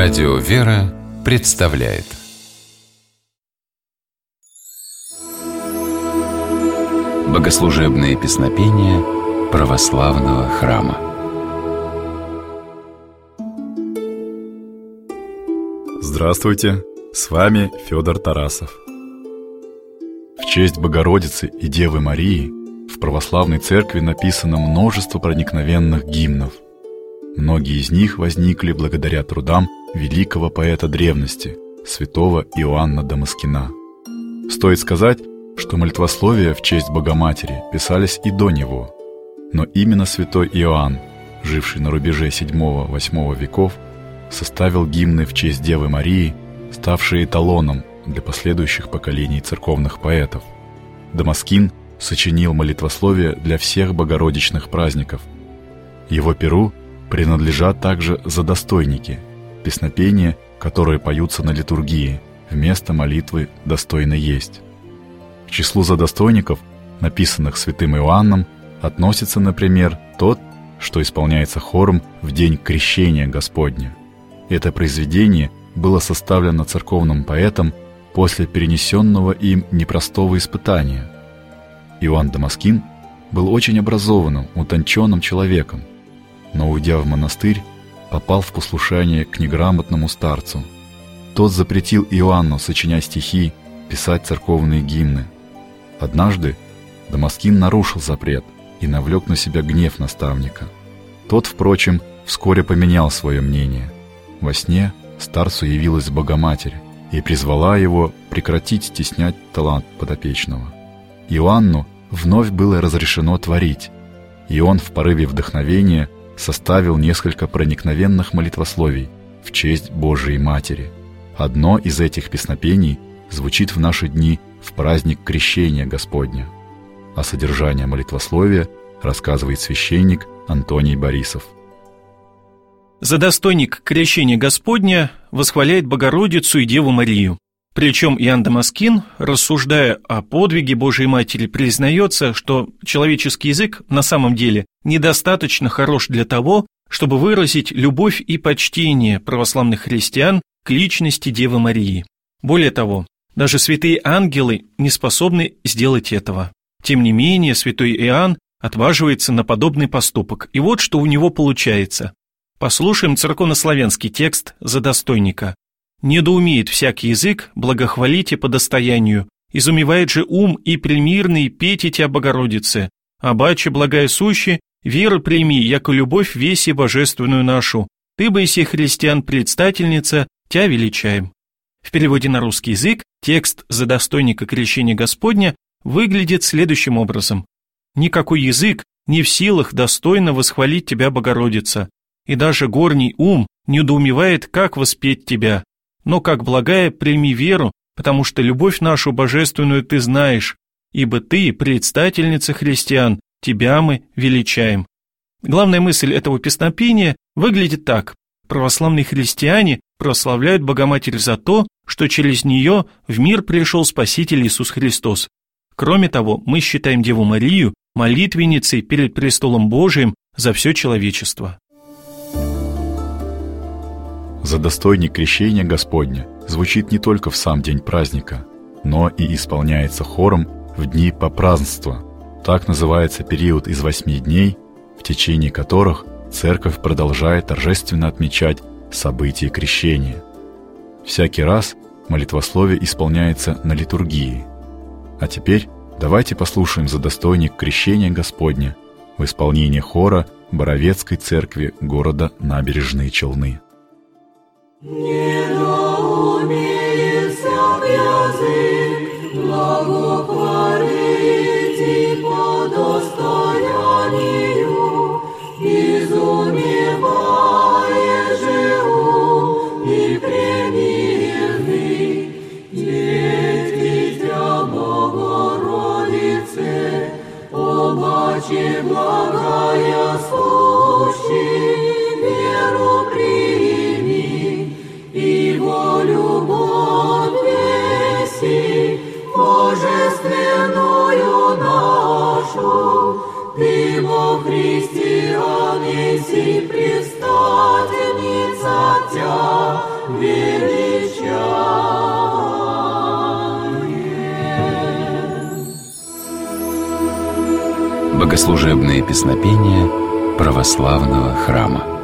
Радио «Вера» представляет Богослужебные песнопения православного храма Здравствуйте, с вами Федор Тарасов. В честь Богородицы и Девы Марии в православной церкви написано множество проникновенных гимнов. Многие из них возникли благодаря трудам великого поэта древности, святого Иоанна Дамаскина. Стоит сказать, что молитвословия в честь Богоматери писались и до него, но именно святой Иоанн, живший на рубеже VII-VIII веков, составил гимны в честь Девы Марии, ставшие эталоном для последующих поколений церковных поэтов. Дамаскин сочинил молитвословие для всех богородичных праздников. Его перу принадлежат также задостойники – песнопения, которые поются на литургии, вместо молитвы «достойно есть». К числу задостойников, написанных святым Иоанном, относится, например, тот, что исполняется хором в день крещения Господня. Это произведение было составлено церковным поэтом после перенесенного им непростого испытания. Иоанн Дамаскин был очень образованным, утонченным человеком, но, уйдя в монастырь, попал в послушание к неграмотному старцу. Тот запретил Иоанну сочинять стихи, писать церковные гимны. Однажды Дамаскин нарушил запрет и навлек на себя гнев наставника. Тот, впрочем, вскоре поменял свое мнение. Во сне старцу явилась Богоматерь и призвала его прекратить стеснять талант подопечного. Иоанну вновь было разрешено творить, и он в порыве вдохновения – составил несколько проникновенных молитвословий в честь Божией Матери. Одно из этих песнопений звучит в наши дни в праздник Крещения Господня. О содержании молитвословия рассказывает священник Антоний Борисов. За достойник крещения Господня восхваляет Богородицу и Деву Марию. Причем Иоанн Дамаскин, рассуждая о подвиге Божией Матери, признается, что человеческий язык на самом деле недостаточно хорош для того, чтобы выразить любовь и почтение православных христиан к личности Девы Марии. Более того, даже святые ангелы не способны сделать этого. Тем не менее, святой Иоанн отваживается на подобный поступок, и вот что у него получается. Послушаем церковнославянский текст за достойника. Недоумеет всякий язык, благохвалите по достоянию, изумевает же ум и примирный петь тебя, Богородице, обаче благая сущи, веры прими, яко любовь веси божественную нашу, ты бы иси христиан предстательница, тя величаем. В переводе на русский язык текст за достойника крещения Господня выглядит следующим образом. Никакой язык не в силах достойно восхвалить тебя, Богородица, и даже горний ум недоумевает, как воспеть тебя, но как благая прими веру, потому что любовь нашу божественную ты знаешь, ибо ты предстательница христиан, тебя мы величаем. Главная мысль этого песнопения выглядит так. Православные христиане прославляют Богоматерь за то, что через нее в мир пришел Спаситель Иисус Христос. Кроме того, мы считаем Деву Марию молитвенницей перед престолом Божиим за все человечество. За достойник крещения Господня звучит не только в сам день праздника, но и исполняется хором в дни попразднства. Так называется период из восьми дней, в течение которых церковь продолжает торжественно отмечать события крещения. Всякий раз молитвословие исполняется на литургии. А теперь давайте послушаем за достойник крещения Господня в исполнении хора Боровецкой церкви города Набережные Челны. Не доумеет всяк язык, благохвалить и по достоянию, изумевает же ум и премирный, ведь дитя Богородице, обаче благая нашу, ты во Христе онеси предстательница Тя. Богослужебные песнопения православного храма.